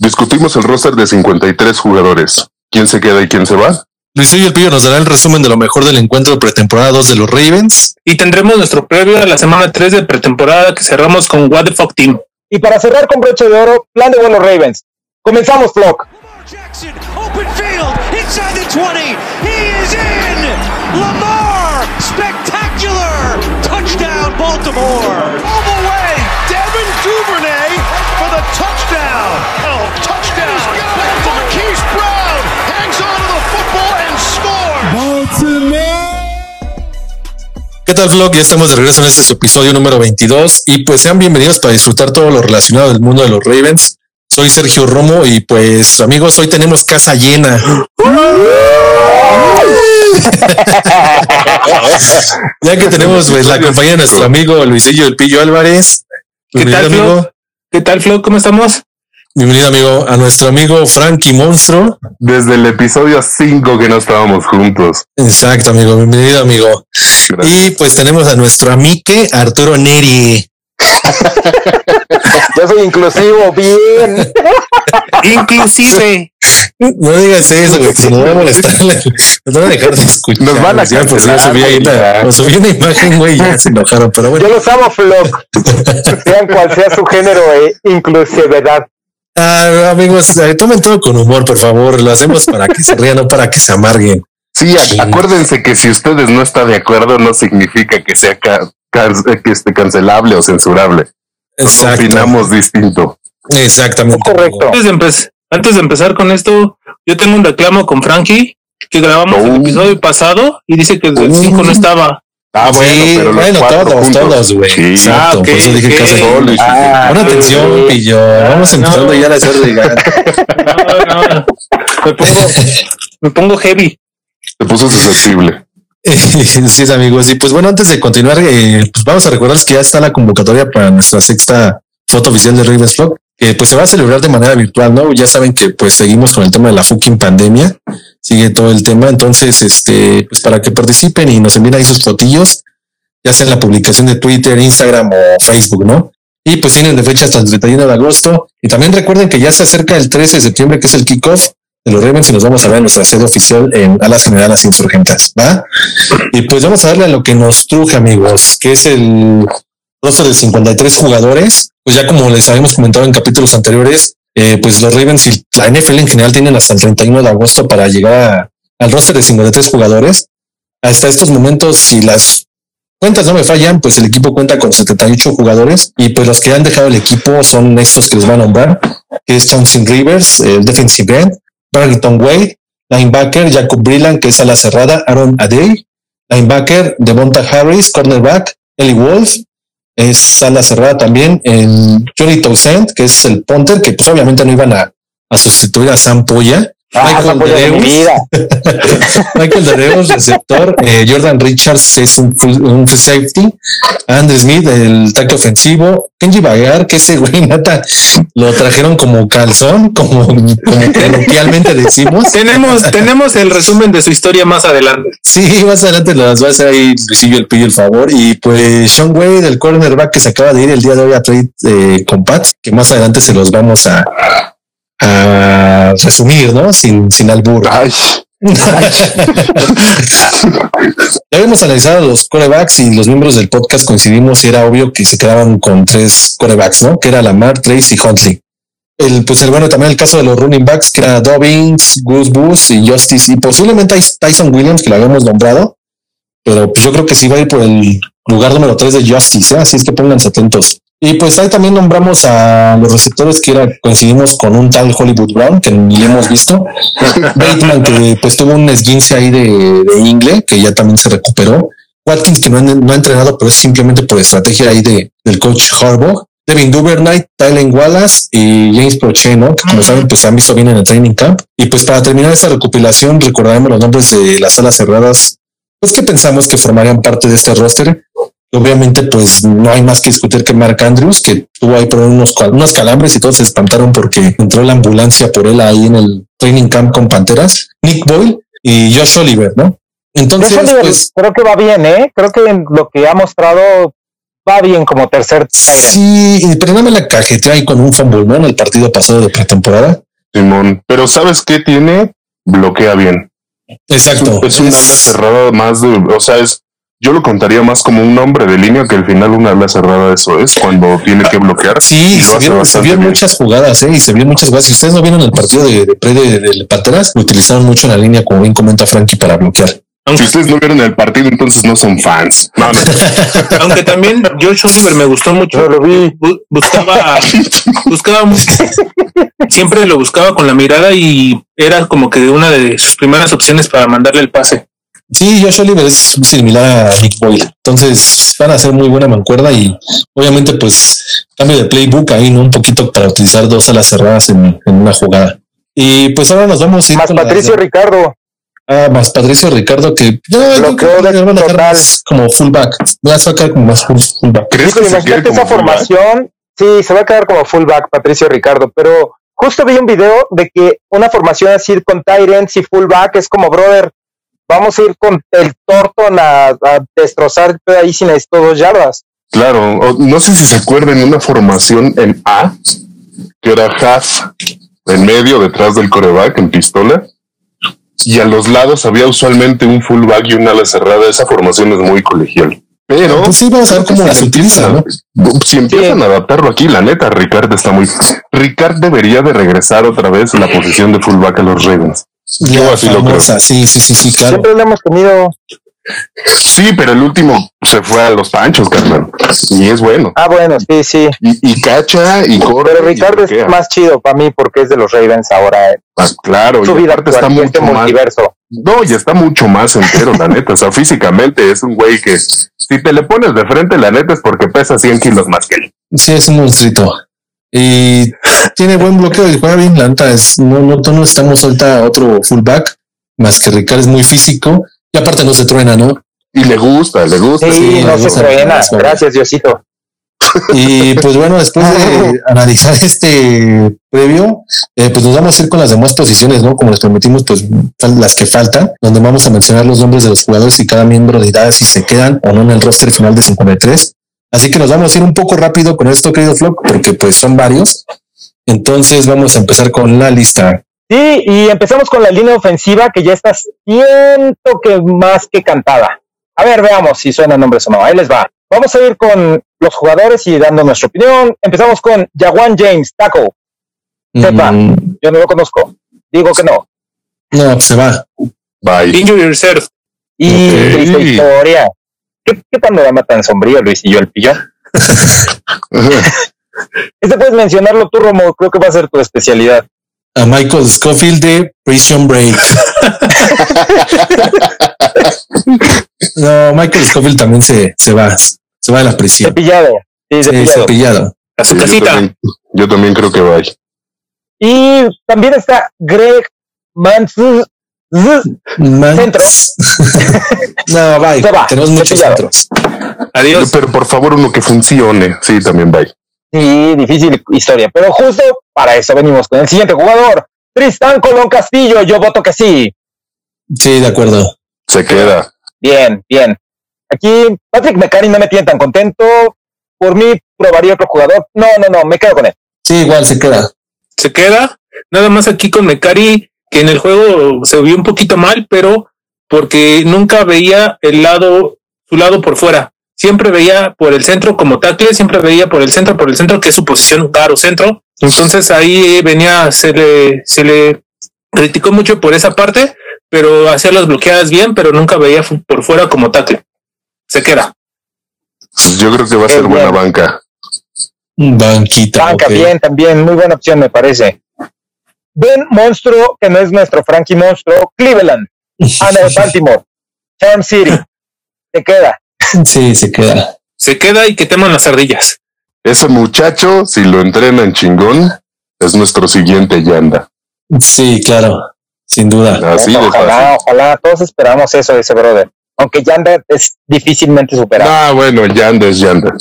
discutimos el roster de 53 jugadores. ¿Quién se queda y quién se va? Luis y el Pillo nos dará el resumen de lo mejor del encuentro de pretemporada 2 de los Ravens. Y tendremos nuestro previo a la semana 3 de pretemporada que cerramos con What the Fuck Team. Y para cerrar con broche de oro, plan de buenos Ravens. Comenzamos, Flock. Jackson, open field, inside the 20. He is in. Lamar, spectacular. Touchdown, Baltimore. ¿Qué tal, Vlog? Ya estamos de regreso en este episodio número 22 y pues sean bienvenidos para disfrutar todo lo relacionado del mundo de los Ravens. Soy Sergio Romo y pues amigos, hoy tenemos casa llena. ya que tenemos pues, la compañía de nuestro amigo Luisillo El Pillo Álvarez. ¿Qué tal, amigo? ¿Qué tal, Flo? ¿Cómo estamos? Bienvenido, amigo, a nuestro amigo Frankie Monstruo. Desde el episodio 5 que no estábamos juntos. Exacto, amigo. Bienvenido, amigo. Y pues tenemos a nuestro amique Arturo Neri. Yo soy inclusivo, bien. Inclusive. No digas eso, güey, nos va a molestar. Nos van a dejar de escuchar. Nos van a ya, pues ya subí ahí la, subí una imagen, güey, ya se enojaron, pero bueno. Yo los amo, Flock. Sean cual sea su género e inclusividad. Ah, amigos, eh, tomen todo con humor, por favor. Lo hacemos para que se rían, no para que se amarguen. Sí, acuérdense que si ustedes no están de acuerdo, no significa que sea ca que esté cancelable o censurable. Exacto. Opinamos distinto. Exactamente. Correcto. Antes de, empe antes de empezar con esto, yo tengo un reclamo con Frankie que grabamos el episodio pasado y dice que el 5 no estaba. Ah, bueno, sí, pero los bueno, todos, juntos. todos, güey. Sí. Exacto, Ah, ok, por eso dije ok. que hace Solo Ah, Pon atención, pillo. Vamos empezando no. ya a hacer de No, no, me pongo, me pongo heavy. Se puso susceptible. Sí, amigos. Y pues bueno, antes de continuar, eh, pues vamos a recordarles que ya está la convocatoria para nuestra sexta foto oficial de Ravens Vlog, que pues se va a celebrar de manera virtual, ¿no? Ya saben que pues seguimos con el tema de la fucking pandemia, sigue todo el tema, entonces, este, pues para que participen y nos envíen ahí sus fotillos, ya sea en la publicación de Twitter, Instagram o Facebook, ¿no? Y pues tienen de fecha hasta el 31 de agosto. Y también recuerden que ya se acerca el 13 de septiembre, que es el kickoff los Ravens y nos vamos a ver en nuestra sede oficial en Alas Generales Insurgentes, ¿va? Y pues vamos a darle a lo que nos truje, amigos, que es el roster de 53 jugadores. Pues ya como les habíamos comentado en capítulos anteriores, eh, pues los Ravens y la NFL en general tienen hasta el 31 de agosto para llegar al roster de 53 jugadores. Hasta estos momentos, si las cuentas no me fallan, pues el equipo cuenta con 78 jugadores y pues los que han dejado el equipo son estos que les van a nombrar, que es Thompson Rivers, el defensive end, Barrington Wade, linebacker Jacob Brillan, que es a cerrada, Aaron Adey, linebacker Devonta Harris, cornerback Eli Wolf, es a cerrada también en Johnny Townsend, que es el punter, que pues obviamente no iban a, sustituir a Sam polla de mi Deus, vida. Michael receptor. eh, Jordan Richards es un, full- un safety. Andy Smith, el tackle ofensivo. Kenji Bagar, que ese güey nata lo trajeron como calzón, como, como coloquialmente decimos. Tenemos, tenemos el resumen de su historia más adelante. Sí, más adelante las va a hacer ahí Luisillo el pillo el favor. Y pues Sean Wade, el cornerback que se acaba de ir el día de hoy a trade eh, con Pats, que más adelante se los vamos a, a resumir, ¿no? Sin, sin albur. Ay, Ya habíamos analizado los corebacks y los miembros del podcast coincidimos y era obvio que se quedaban con tres corebacks, ¿no? Que era Lamar, Trace y Huntley. El, pues el bueno, también el caso de los running backs, que era Dobbins, Goose Booth y Justice, y posiblemente Tyson Williams, que lo habíamos nombrado, pero pues yo creo que sí va a ir por el lugar número 3 de Justice, ¿eh? así es que pónganse atentos. Y pues ahí también nombramos a los receptores que era, coincidimos con un tal Hollywood Brown, que ni le hemos visto. Bateman, que pues tuvo un esguince ahí de, de ingle, que ya también se recuperó. Watkins, que no, ha- no ha entrenado, pero es simplemente por estrategia ahí de, del coach Harbaugh. Devin Duvernay, Tylen Wallace y James Proche, ¿no? Que como saben, pues se han visto bien en el training camp. Y pues para terminar esta recopilación, recordaremos los nombres de las salas cerradas, pues que pensamos que formarían parte de este roster. Obviamente, pues no hay más que discutir que Mark Andrews, que tuvo ahí por unos, unos calambres y todos se espantaron porque entró la ambulancia por él ahí en el training camp con Panteras. Nick Boyle y Josh Oliver, ¿no? Entonces, Josh Oliver pues creo que va bien, ¿eh? Creo que en lo que ha mostrado va bien como tercer. Sí, y- pero no me la cajeteó ahí con un fumble, ¿no? En el partido pasado de pretemporada. Simón. Pero ¿sabes qué tiene? Bloquea bien. Exacto. Es un ala cerrada más de, o sea, es, yo lo contaría más como un hombre de línea que al final un ala cerrada eso es cuando tiene que bloquear. Sí, Y lo se bien. muchas jugadas, ¿eh? Y se vieron muchas jugadas. Si ustedes no vieron el partido de, de pre de, de Panteras, lo utilizaron mucho en la línea, como bien comenta Frankie, para bloquear. Si Aunque, ustedes no vieron el partido, entonces no son fans. No, no. aunque también George Oliver me gustó mucho. Yo lo vi. Bu- buscaba, buscaba siempre lo buscaba con la mirada y era como que una de sus primeras opciones para mandarle el pase. Sí, Josh Oliver es similar a Nick Boyle. Entonces van a ser muy buena mancuerda y obviamente pues cambio de playbook ahí, ¿no? Un poquito para utilizar dos alas cerradas en, en una jugada. Y pues ahora nos vamos a ir Más con la- Patricio Ricardo. Ah, más Patricio Ricardo que no, yo Bloqueo creo que de le van a dejar más como fullback. Voy a sacar como más full- fullback. ¿Crees Híjole, que se quede imagínate como esa fullback? formación. Sí, se va a quedar como fullback Patricio Ricardo, pero justo vi un video de que una formación así con Tyrants y fullback es como, brother, vamos a ir con el Torton a, a destrozar ahí sin necesito dos yardas. Claro, o- no sé si se acuerdan una formación en A, que era half en medio detrás del coreback en pistola, y a los lados había usualmente un fullback y una ala cerrada. Esa formación es muy colegial. Pero Pues sí, vamos a ver cómo las si utiliza, ¿no? empiezan- Si empiezan a adaptarlo aquí, la neta, Ricard está muy. Ricard debería de regresar otra vez a la posición de fullback a los Ravens. Yo así lo creo. sí, sí, sí, sí, claro. Siempre lo hemos tenido. Sí, pero el último se fue a los panchos, carnal. Y es bueno. Ah, bueno, sí, sí. Y, y cacha y corre. Pero Ricardo es más chido para mí porque es de los Ravens ahora. eh. Ah, claro, Su y vida aparte está y este mucho más. multiverso. No, y está mucho más entero, la neta. O sea, físicamente es un güey que si te le pones de frente, la neta es porque pesa 100 kilos más que él. Sí, es un monstruito. Y tiene buen bloqueo y juega bien. La neta es, no, no, no estamos ahorita otro fullback, más que Ricardo es muy físico y aparte no se truena, ¿no? Y le gusta, le gusta. Sí, sí, no se gusta, truena. Gracias, Diosito. Y pues bueno, después de analizar este previo, eh, pues nos vamos a ir con las demás posiciones, ¿no? Como les prometimos, pues las que faltan, donde vamos a mencionar los nombres de los jugadores y cada miembro de edad si se quedan o no en el roster final de 53. Así que nos vamos a ir un poco rápido con esto, querido Flock, porque pues son varios. Entonces vamos a empezar con la lista. Sí, y empezamos con la línea ofensiva que ya está siento que más que cantada. A ver, veamos si suenan nombres o no. Ahí les va. Vamos a ir con los jugadores y dando nuestra opinión. Empezamos con Jawan James, Taco. Sepa. Mm, Yo no lo conozco. Digo que no. no, pues se va. Bye. Injury reserve. Y Ok. triste historia. ¿Qué, ¿Qué panorama tan sombrío, Luis y yo, el pillón? Este puedes mencionarlo tú, Romo. Creo que va a ser tu especialidad. A Michael Scofield de Prison Break. no, Michael Scofield también se, se va. Se va de la prisión. Cepillado. Sí, Sí, cepillado. A su Sí, yo, casita. también, yo también creo que bye. Y también está Greg Mansus. Man- Centro. no, bye. Se va, Tenemos muchos centros. Adiós. Pero por favor, uno que funcione. Sí, también bye. Sí, difícil historia. Pero justo para eso venimos con el siguiente jugador. Tristán Colón Castillo. Yo voto que sí. Sí, de acuerdo. Se queda. Bien, bien. Aquí Patrick McCarry no me tiene tan contento. Por mí probaría otro jugador. No, no, no, me quedo con él. Sí, igual se queda. Se queda. Nada más aquí con Mecari, que en el juego se vio un poquito mal, pero porque nunca veía el lado, su lado por fuera. Siempre veía por el centro como tackle, siempre veía por el centro, por el centro, que es su posición claro centro. Entonces ahí venía, se le, se le criticó mucho por esa parte, pero hacía las bloqueadas bien, pero nunca veía por fuera como tackle. Se queda. Pues yo creo que va a ser buena banca. Banquita. Banca, bien, también. Muy buena opción, me parece. Ben Monstruo, que no es nuestro Frankie Monstruo. Cleveland. Ana de Baltimore. Charm City. Se queda. Sí, se queda. Se queda y que teman las ardillas. Ese muchacho, si lo entrenan chingón, es nuestro siguiente Yanda. Sí, claro. Sin duda. Así de ojalá, fácil. ojalá. Todos esperamos eso de ese brother. Aunque Yanda es difícilmente superado. Ah, bueno, Yanda es Yanda.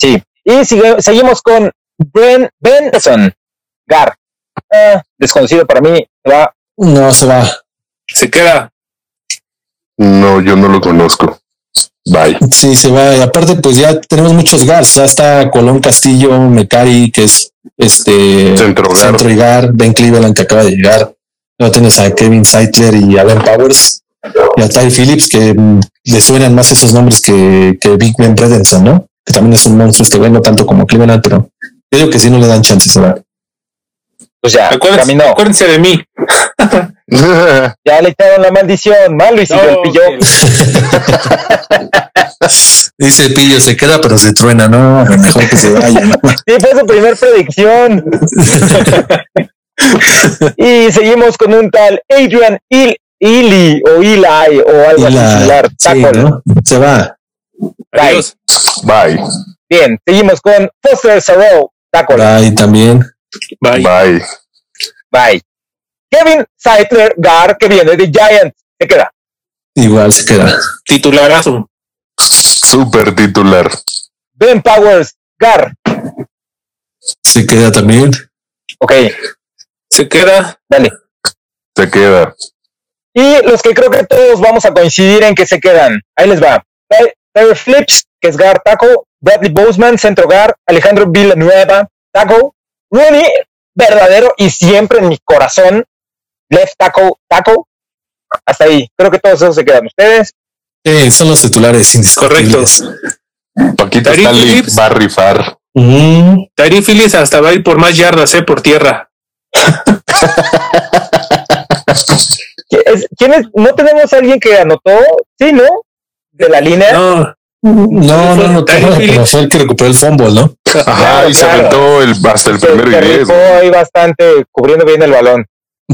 Sí. Y sigue- seguimos con Ben Benson. Gar. Ah, desconocido para mí. Va. No se va. Se queda. No, yo no lo conozco. Bye. Sí, se va. Y aparte, pues ya tenemos muchos guards. Ya está Colón Castillo, Mecari, que es este Centro y guard, Ben Cleveland, que acaba de llegar. Luego tienes a Kevin Seitler y Allen Powers y a Ty Phillips, que mm, le suenan más esos nombres que, que Big Ben Bredenson, ¿no? Que también es un monstruo este güey, no tanto como Cleveland, pero yo digo que sí no le dan chances, se va. Pues ya, Acuérdense, caminó. acuérdense de mí. Ya le echaron la maldición. Malo y siguió el No, pillo. Dice Pillo, se queda, pero se truena, ¿no? Mejor que se vaya, ¿no? Sí, fue su primer predicción. y seguimos con un tal Adrian Il Ili o Eli o algo así la- similar. sí. ¿no? Se va. Adiós. Bye. Bien, seguimos con Foster Sarrow. Tackle. Ahí también. Bye. Bye. Bye. Kevin Seitler Gar, que viene de Giants. Se queda. Igual se queda. Titularazo. Super titular. Ben Powers Gar. Se queda también. Ok, Se queda. dale. Se queda. Y los que creo que todos vamos a coincidir en que se quedan. Ahí les va. Tyler Flips, que es Gar Taco. Bradley Boseman, centro Gar. Alejandro Villanueva, Taco. Rooney, verdadero y siempre en mi corazón. Left Taco, Taco. Hasta ahí. Creo que todos esos se quedan. Ustedes. Sí, son los titulares indiscutibles. Paquito Stanley Phillips. va a rifar. Mm, Tyree Phillips hasta va a ir por más yardas, eh, por tierra. ¿Qui- es- ¿Quiénes? ¿No tenemos a alguien que anotó? Sí, ¿no? De la línea. No, no, no, no, no, fue el que recuperó el fumble, ¿no? Ajá, Claro, y se claro. aventó el, hasta el Se- primero se y diez. ahí bastante, cubriendo bien el balón.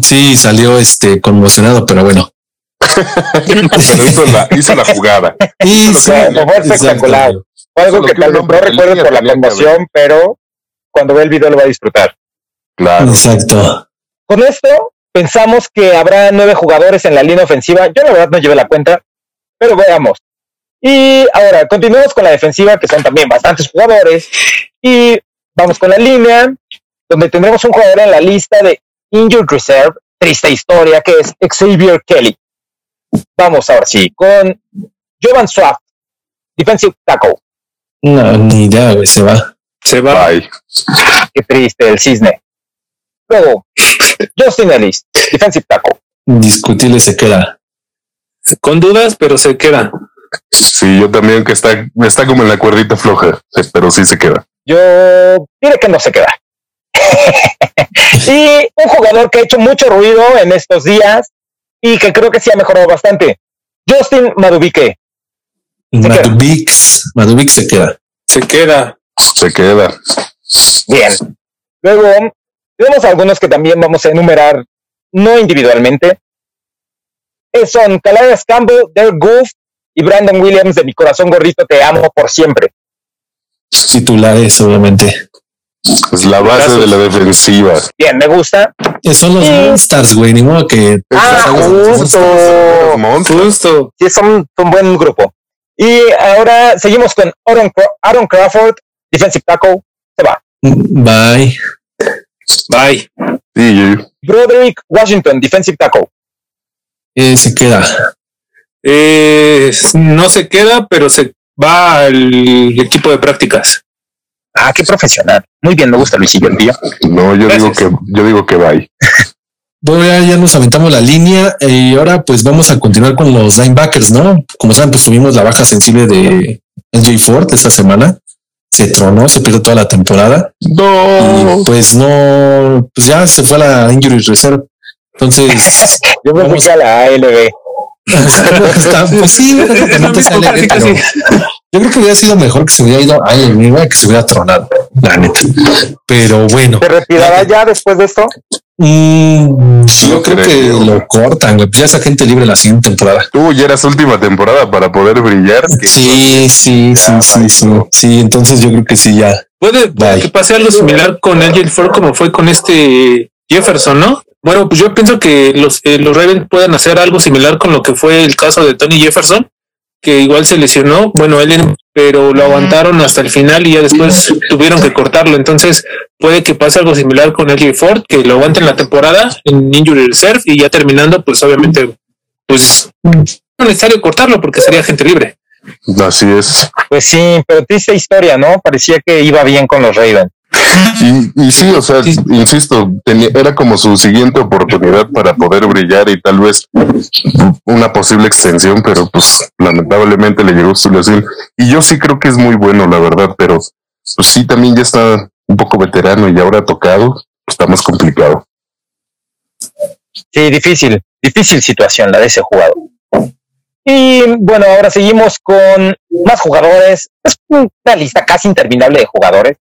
Sí, salió este conmocionado, pero bueno. Pero hizo la, hizo la jugada. Y sí, fue- espectacular. Fue algo que que tal vez no línea por la conmoción, pero cuando ve el video lo va a disfrutar. Claro. Exacto. Con esto, pensamos que habrá nueve jugadores en la línea ofensiva. Yo la verdad no llevé la cuenta, pero veamos. Y ahora, continuamos con la defensiva, que son también bastantes jugadores. Y vamos con la línea, donde tendremos un jugador en la lista de Injured Reserve, triste historia, que es Xavier Kelly. Vamos ahora sí, con Jovan Swaft, defensive tackle. No, ni idea, güey, se va. se va. Bye. Qué triste el cisne. Luego, Justin Ellis, defensive tackle. Indiscutible se queda. Con dudas, pero se queda. Sí, yo también que está, está como en la cuerdita floja, sí, pero sí se queda. Yo diré que no se queda. y un jugador que ha hecho mucho ruido en estos días y que creo que sí ha mejorado bastante. Justin Madubique. Madubix, Madubix se queda. Se queda. Se queda. Bien. Luego, tenemos algunos que también vamos a enumerar, no individualmente. Eh, Son Calais Campbell, Derek Goof y Brandon Williams de mi corazón gordito, te amo por siempre. Titulares, obviamente. Es la base de la defensiva. Bien, me gusta. Eh, son los Sí. Monsters, güey, ni modo que. Ah, justo. Justo. Sí, son un buen grupo. Y ahora seguimos con Aaron, Aaron Crawford, defensive tackle, se va. Bye. Bye. Sí, Broderick Washington, defensive tackle. Eh, se queda. Eh, no se queda, pero se va al equipo de prácticas. Ah, qué profesional. Muy bien, me gusta Luisillo no, yo digo que, yo digo que bye. Bueno, ya, ya nos aventamos la línea eh, y ahora pues vamos a continuar con los linebackers, ¿no? Como saben, pues tuvimos la baja sensible de LJ Ford esta semana. Se tronó, se perdió toda la temporada. No. Y pues no, pues ya se fue a la injury reserve. Entonces, Yo me Vamos. fui a la ALB. Está, pues sí, prácticamente Casi, sale, pero yo creo que hubiera sido mejor que se hubiera ido a la que se hubiera tronado, la neta. Pero bueno, ¿Se retirará ya después de esto? mm, yo No creo que lo cortan, güey. Pues ya esa gente libre la siguiente temporada. Tú ya eras última temporada para poder brillar. Sí, sí, sí, sí, sí. Sí, entonces yo creo que sí, ya. Puede, Bye. que pase algo similar con LJ Ford como fue con este Jefferson, ¿no? Bueno, pues yo pienso que los, eh, los Ravens pueden hacer algo similar con lo que fue el caso de Tony Jefferson, que igual se lesionó, bueno, él, pero lo aguantaron hasta el final y ya después tuvieron que cortarlo. Entonces puede que pase algo similar con LJ Ford, que lo aguanten la temporada en Injury Reserve y ya terminando, pues obviamente, pues no es necesario cortarlo porque sería gente libre. Así es. Pues sí, pero triste historia, ¿no? Parecía que iba bien con los Ravens. Y, y sí, o sea, insisto, tenía, era como su siguiente oportunidad para poder brillar y tal vez una posible extensión, pero pues lamentablemente le llegó su lesión. Y yo sí creo que es muy bueno, la verdad, pero pues sí, también ya está un poco veterano y ahora tocado, está más complicado. Sí, difícil, difícil situación la de ese jugador. Y bueno, ahora seguimos con más jugadores. Es una lista casi interminable de jugadores.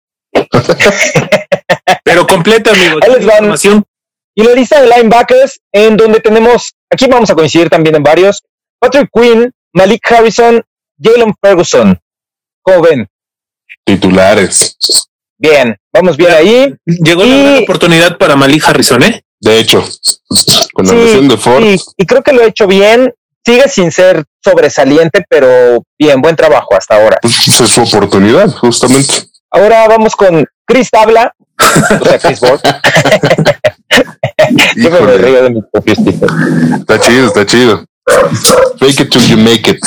Pero completa, amigo. Ahí les van. Información. Y la lista de linebackers, en donde tenemos, aquí vamos a coincidir también en varios, Patrick Quinn, Malik Harrison, Jalen Ferguson. ¿Cómo ven? Titulares. Bien, vamos bien ahí. Llegó la Y- oportunidad para Malik Harrison, ¿eh? De hecho, con la Sí, lesión de Ford, sí, y creo que lo ha hecho bien. Sigue sin ser sobresaliente, pero bien, buen trabajo hasta ahora. pues, es su oportunidad, justamente. Ahora vamos con Chris Tabla, o sea, Chris Ward. Yo me río de mis propios títulos. Está chido, está chido. Fake it till you make it.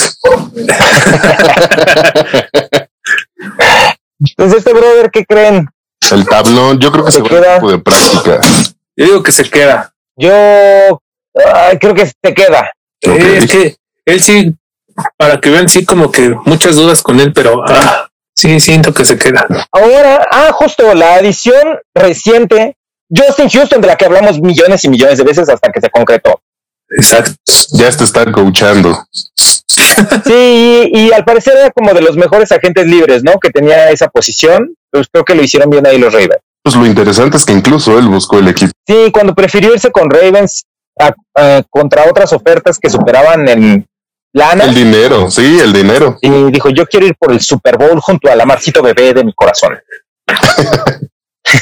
Entonces, este brother, ¿qué creen? El tablón, yo creo que Se se queda. de práctica. Yo digo que se queda. Yo ay, creo que te queda. Es que él sí, para que vean, sí, como que muchas dudas con él, pero ah, sí, siento que se queda. Ahora, ah, justo la adición reciente, Justin Houston, de la que hablamos millones y millones de veces hasta que se concretó. Exacto. Ya te están coachando. Sí, y, y al parecer era como de los mejores agentes libres, ¿no? Que tenía esa posición. Pues creo que lo hicieron bien ahí los Ravens. Pues lo interesante es que incluso él buscó el equipo. Sí, cuando prefirió irse con Ravens a- a- contra otras ofertas que superaban en lana, El dinero, sí, el dinero. y dijo, yo quiero ir por el Super Bowl junto al amarcito bebé de mi corazón.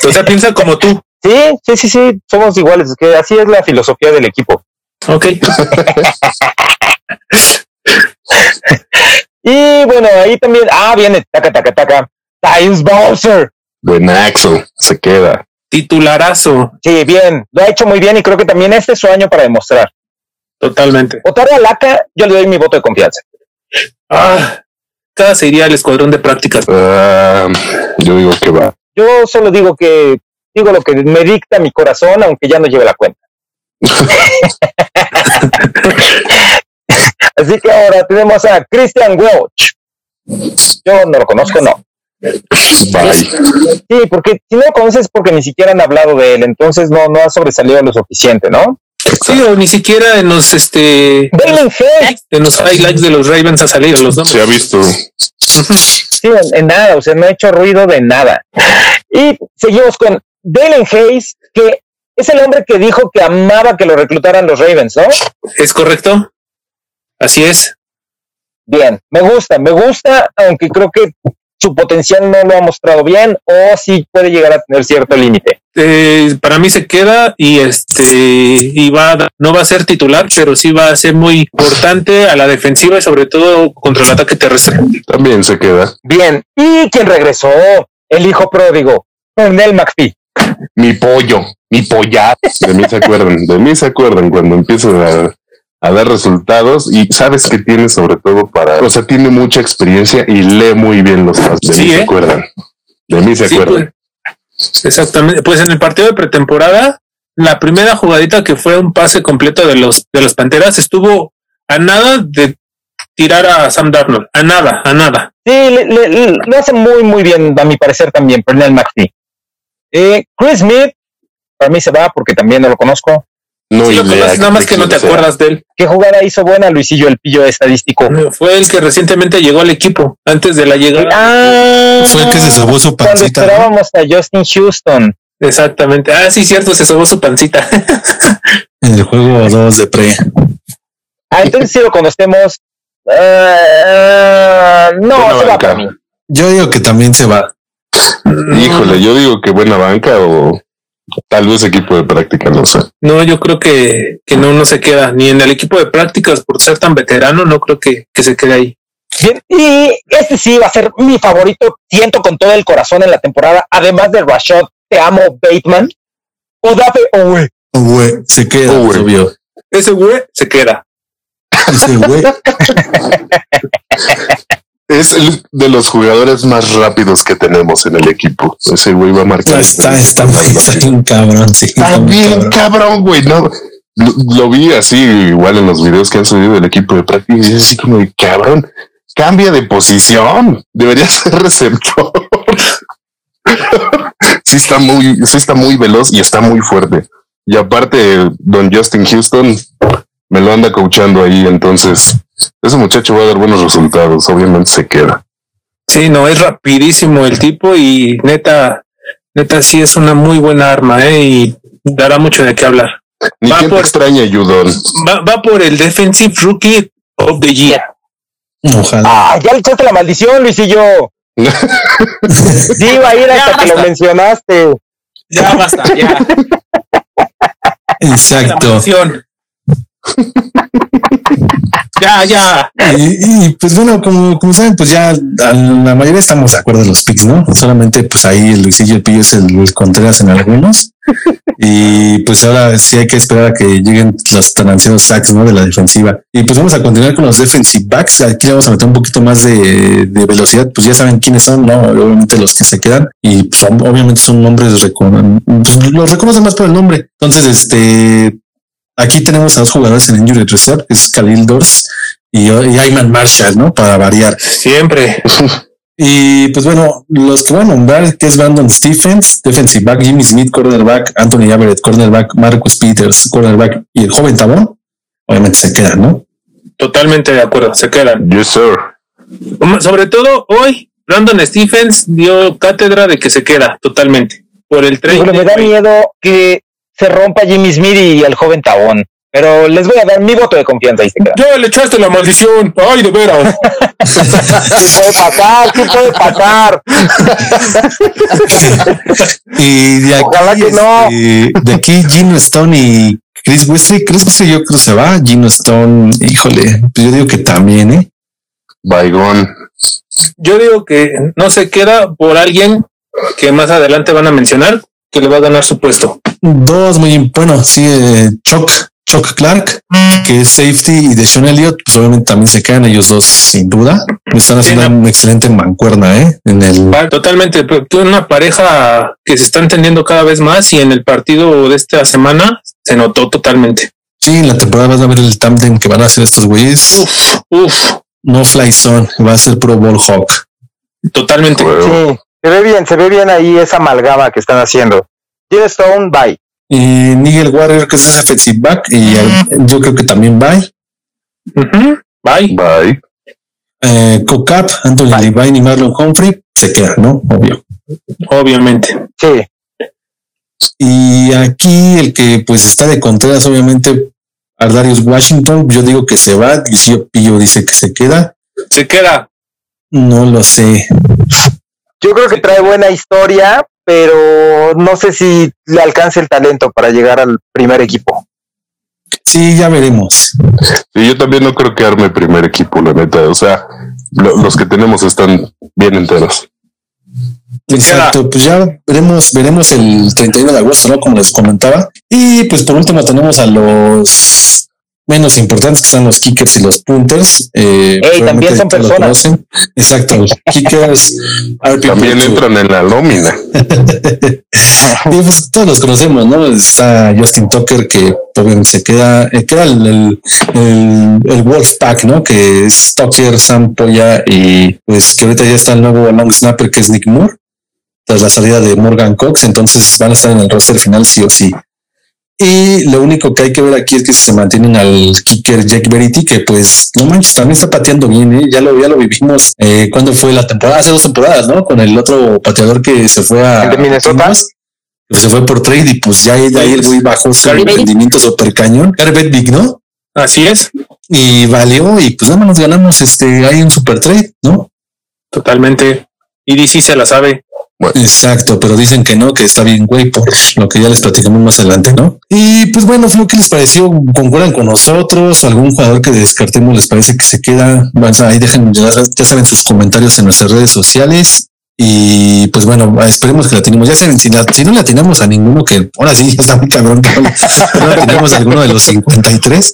O sea, piensa como tú. Sí, sí, sí, sí, somos iguales, es que así es la filosofía del equipo. Ok. Y bueno, ahí también, ah, viene, taca, taca, taca, Tyus Bowser. Buenaxo, se queda. Titularazo. Sí, bien, lo ha hecho muy bien y creo que también este es su año para demostrar. Totalmente. Otario Alaka, yo le doy mi voto de confianza. Ah, cada se iría al escuadrón de prácticas. Ah, yo digo que va. Yo solo digo que, digo lo que me dicta mi corazón, aunque ya no lleve la cuenta. Así que ahora tenemos a Christian Welch. Yo no lo conozco, no. Bye. Sí, porque si no lo conoces es porque ni siquiera han hablado de él, entonces no, no ha sobresalido lo suficiente, ¿no? Sí, o ni siquiera en los este en los highlights de los Ravens ha salido los nombres. Se ha visto. sí, en, en nada, o sea, no ha hecho ruido de nada. Y seguimos con Dalen Hayes, que es el hombre que dijo que amaba que lo reclutaran los Ravens, ¿no? ¿Es correcto? Así es. Bien, me gusta, me gusta, aunque creo que su potencial no lo ha mostrado bien o sí puede llegar a tener cierto límite. Eh, para mí se queda y este y va a dar- no va a ser titular, pero sí va a ser muy importante a la defensiva y sobre todo contra el ataque terrestre. También se queda. Bien, y quien regresó, el hijo pródigo, Cornel McPhee. Mi pollo, mi pollar. De mí se acuerdan, de mí se acuerdan cuando empiezan a, a dar resultados y sabes que tiene sobre todo para, o sea, tiene mucha experiencia y lee muy bien los pasos. De Sí, mí se ¿eh? acuerdan. De mí se Sí, acuerdan. pues, exactamente. Pues en el partido de pretemporada, la primera jugadita que fue un pase completo de los de las Panteras estuvo a nada de tirar a Sam Darnold, a nada, a nada. Sí, le- le- lo hace muy, muy bien, a mi parecer también, Cornel McPhee. Eh, Chris Smith, para mí se va porque también no lo conozco. No Sí lo conoces, nada más que no te sea. acuerdas de él. ¿Qué jugada hizo buena Luisillo, el pillo estadístico? Fue el que recientemente llegó al equipo, antes de la llegada. Ah, Fue el que se sobó su Cuando pancita. ¿no? esperábamos a Justin Houston. Exactamente. Ah, sí, cierto, se sobó su pancita. En el juego 2 de pre. Ah, entonces sí lo conocemos. Ah, no, Buena se va para mí. Yo digo que también se va. Híjole, yo digo que buena banca o tal vez equipo de práctica, no sé. No, yo creo que, que no, no se queda ni en el equipo de prácticas por ser tan veterano, no creo que, que se quede ahí. Bien, y este sí va a ser mi favorito, siento con todo el corazón en la temporada, además de Rashad, te amo Bateman, Odafe Owe. Güey, se queda, güey. obvio. Ese güey se queda. Ese güey. Es el de los jugadores más rápidos que tenemos en el equipo. Ese güey va a marcar. Está, está, está bien cabrón, sí. Está bien cabrón, güey. No, lo, lo, vi así, igual en los videos que han subido del equipo de práctica, y así como de cabrón, cambia de posición. Debería ser receptor. sí está muy, sí está muy veloz y está muy fuerte. Y aparte, don Justin Houston me lo anda coachando ahí, entonces ese muchacho va a dar buenos resultados, obviamente se queda. Sí, no, es rapidísimo el tipo y neta, neta sí es una muy buena arma, ¿eh? Y dará mucho de qué hablar. Ni va por, extraña, Judon. Va, va, por el Defensive Rookie of the Year. Ojalá. Ah, ya le echaste la maldición, Luisillo. sí, iba a ir hasta que lo mencionaste. Ya basta, ya. Exacto. ya, ya. Y, y, pues bueno, como, como saben, pues ya la mayoría estamos de acuerdo en los picks, ¿no? Solamente pues ahí el Luisillo el Pillo es el, el Contreras en algunos. Y pues ahora sí hay que esperar a que lleguen los tan ancianos sacks, ¿no? De la defensiva. Y pues vamos a continuar con los defensive backs. Aquí vamos a meter un poquito más de, de velocidad. Pues ya saben quiénes son, ¿no? Obviamente los que se quedan. Y pues, obviamente son nombres, pues, los reconocen más por el nombre. Entonces, este, Aquí tenemos a dos jugadores en Injury Reserve, que es Khalil Dors y, y Ayman Marshall, ¿no? Para variar. Siempre. Y pues bueno, los que voy a nombrar, que es Brandon Stephens, defensive back, Jimmy Smith, cornerback, Anthony Everett, cornerback, Marcus Peters, cornerback y el joven Tabón, obviamente se quedan, ¿no? Totalmente de acuerdo, se quedan. Yes, sir. Sobre todo hoy, Brandon Stephens dio cátedra de que se queda totalmente. Por el tren. Me da miedo que se rompa Jimmy Smith y el joven Tabón. Pero les voy a dar mi voto de confianza. Y ya le echaste la maldición. Ay, de veras. ¿Qué puede pasar? ¿Qué puede pasar? y de aquí, Ojalá que no. este, de aquí Gino Stone y Chris Westry. Chris Westry yo creo que se va. Gino Stone, híjole, pues yo digo que también, ¿eh? Baigón. Yo digo que no se queda por alguien que más adelante van a mencionar que le va a ganar su puesto. Dos muy bueno, sí, eh, Chuck, Chuck Clark, que es safety, y de Sean Elliott, pues obviamente también se quedan ellos dos sin duda. Están haciendo Sí, no. una excelente mancuerna, ¿eh? En el Va, Totalmente, una pareja que se está entendiendo cada vez más y en el partido de esta semana se notó totalmente. sí, en la temporada vas a ver el tándem que van a hacer estos güeyes. Uf, uf, No fly zone, va a ser Pro Bowl Hawk. totalmente. Se ve bien, se ve bien ahí esa amalgama que están haciendo. Stone, bye. Y Nigel Warrior, que es defensive back, y eh, yo creo que también. Ujú, Bye. Bye. Eh, Cocap, Anthony Levine y Marlon Humphrey se quedan, ¿no? Obvio. Obviamente. Sí, Y aquí el que pues está de Contreras, obviamente, Ardarius Washington, yo digo que se va, Lucio Pillo dice que se queda. Se queda. No lo sé. Yo creo que trae buena historia, pero no sé si le alcance el talento para llegar al primer equipo. Sí, ya veremos. Sí, yo también no creo que arme primer equipo, la neta. O sea, lo- los que tenemos están bien enteros. Exacto, pues ya veremos, veremos el 31 de agosto, ¿no? Como les comentaba. Y pues por último tenemos a los menos importantes que son los kickers y los punters. Eh, Ey, también son lo personas. Exacto, los kickers. También entran en la nómina. Y pues todos los conocemos, ¿no? Está Justin Tucker que se queda, eh, queda el, el, el, el Wolf Pack, ¿no? Que es Tucker, Sam Poya y pues que ahorita ya está el nuevo long snapper que es Nick Moore tras la salida de Morgan Cox, entonces van a estar en el roster final sí o sí. Y lo único que hay que ver aquí es que se mantienen al kicker Jack Verity, que pues no manches, también está pateando bien, ¿eh? ya lo, ya lo vivimos eh, cuando fue la temporada, hace dos temporadas, ¿no? Con el otro pateador que se fue a ¿El de Minnesota? Se fue por trade y pues ya de ahí el güey bajó su Gary rendimiento super cañón. Gary Bettman, ¿no? Así es. Y valió y pues nada más nos ganamos este, hay un super trade, ¿no? Totalmente. Y DC se la sabe. Exacto, pero dicen que no, que está bien, güey, por lo que ya les platicamos más adelante, ¿no? Y pues bueno, Flo, ¿qué les pareció? ¿Concuerdan con nosotros? ¿Algún jugador que descartemos les parece que se queda? Bueno, ahí dejen, ya, saben, sus comentarios en nuestras redes sociales. Y pues bueno, esperemos que la tenemos. Ya saben, si, la, si no la tenemos a ninguno, que ahora sí está muy cabrón, no, no tenemos a alguno de los 53,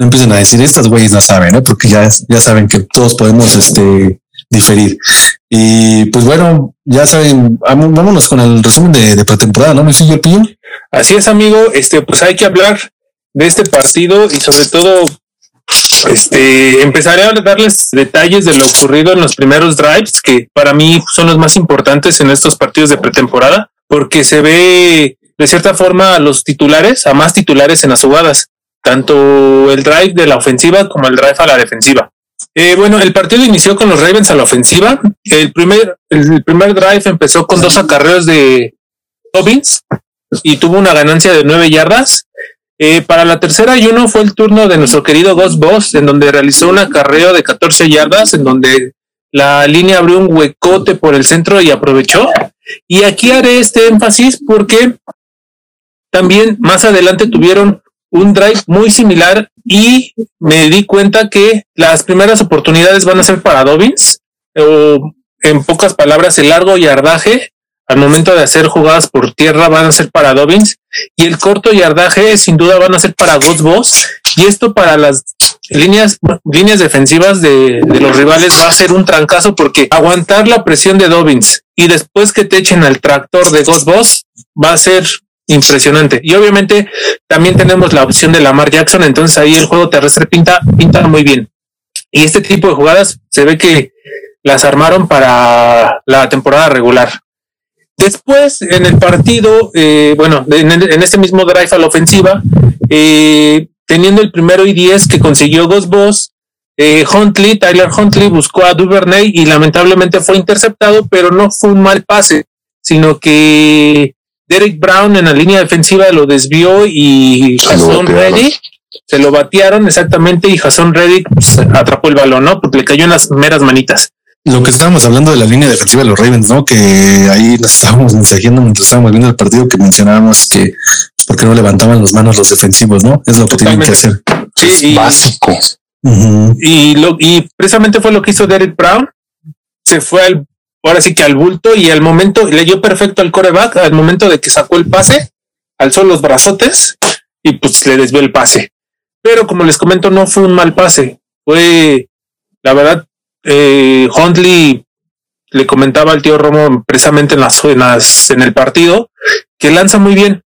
no empiecen a decir, estas güeyes no saben, ¿no? Porque ya, ya saben que todos podemos este, diferir. Y pues bueno, ya saben, vámonos con el resumen de, pretemporada, ¿no? ¿Me sigue el? Así es, amigo. Este, pues hay que hablar de este partido y sobre todo, este, empezaré a darles detalles de lo ocurrido en los primeros drives, que para mí son los más importantes en estos partidos de pretemporada, porque se ve de cierta forma a los titulares, a más titulares en las jugadas, tanto el drive de la ofensiva como el drive a la defensiva. Eh, bueno, el partido inició con los Ravens a la ofensiva. El primer, el primer drive empezó con dos acarreos de Dobbins y tuvo una ganancia de nueve yardas. Eh, para la tercera y uno fue el turno de nuestro querido Ghost Boss, en donde realizó un acarreo de 14 yardas, en donde la línea abrió un huecote por el centro y aprovechó. Y aquí haré este énfasis porque también más adelante tuvieron un drive muy similar y me di cuenta que las primeras oportunidades van a ser para Dobbins, o en pocas palabras, el largo yardaje al momento de hacer jugadas por tierra van a ser para Dobbins y el corto yardaje sin duda van a ser para Boss y esto para las líneas, líneas defensivas de, los rivales va a ser un trancazo porque aguantar la presión de Dobbins y después que te echen al tractor de Boss va a ser impresionante. Y obviamente también tenemos la opción de Lamar Jackson, entonces ahí el juego terrestre pinta, pinta muy bien. Y este tipo de jugadas se ve que las armaron para la temporada regular. Después, en el partido, eh, bueno, en, este mismo drive a la ofensiva, eh, teniendo el primero y diez que consiguió Ghost Boss, eh, Huntley, Tyler Huntley buscó a Duvernay y lamentablemente fue interceptado, pero no fue un mal pase, sino que Derek Brown en la línea defensiva lo desvió y Jason Reddick se lo batearon exactamente y Jason Reddick pues, atrapó el balón, ¿no? Porque le cayó en las meras manitas. Lo que estábamos hablando de la línea defensiva de los Ravens, ¿no? Que ahí nos estábamos mensajeando mientras estábamos viendo el partido que mencionábamos que pues, porque no levantaban las manos los defensivos, ¿no? Es lo que tienen que hacer. Sí, y, básico. y, lo, y precisamente fue lo que hizo Derek Brown. Se fue al ahora sí que al bulto y al momento leyó perfecto al coreback, al momento de que sacó el pase, alzó los brazotes y pues le desvió el pase. Pero como les comento, no fue un mal pase. Fue, la verdad, eh, Huntley le comentaba al tío Romo precisamente en las, en en el partido que lanza muy bien,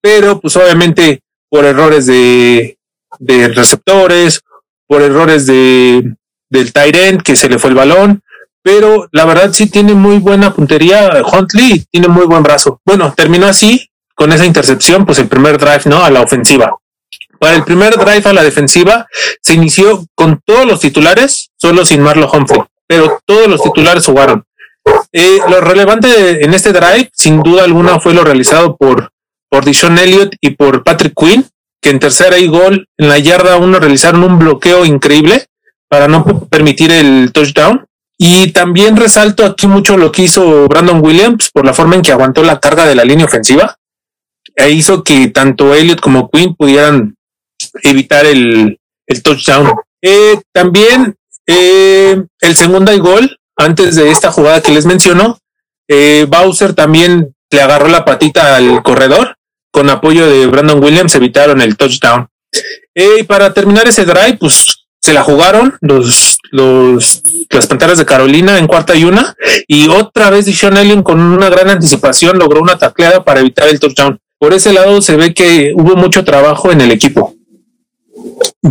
pero pues obviamente por errores de, de receptores, por errores de del Tyrant que se le fue el balón, pero la verdad sí tiene muy buena puntería Huntley, tiene muy buen brazo. Bueno, terminó así con esa intercepción, pues el primer drive, ¿no? A la ofensiva. Para el primer drive a la defensiva se inició con todos los titulares, solo sin Marlo Humphrey, pero todos los titulares jugaron. Eh, lo relevante en este drive, sin duda alguna, fue lo realizado por, por Dishon Elliott y por Patrick Quinn, que en tercera y gol en la yarda uno realizaron un bloqueo increíble para no permitir el touchdown. Y también resalto aquí mucho lo que hizo Brandon Williams por la forma en que aguantó la carga de la línea ofensiva. E hizo que tanto Elliot como Quinn pudieran evitar el, touchdown. Eh, también eh, el segundo gol, antes de esta jugada que les menciono, eh, Bowser también le agarró la patita al corredor. Con apoyo de Brandon Williams evitaron el touchdown. y para terminar ese drive, pues se la jugaron los, los, las Panteras de Carolina en cuarta y una, y otra vez Dishon Allen con una gran anticipación logró una tacleada para evitar el touchdown. Por ese lado se ve que hubo mucho trabajo en el equipo.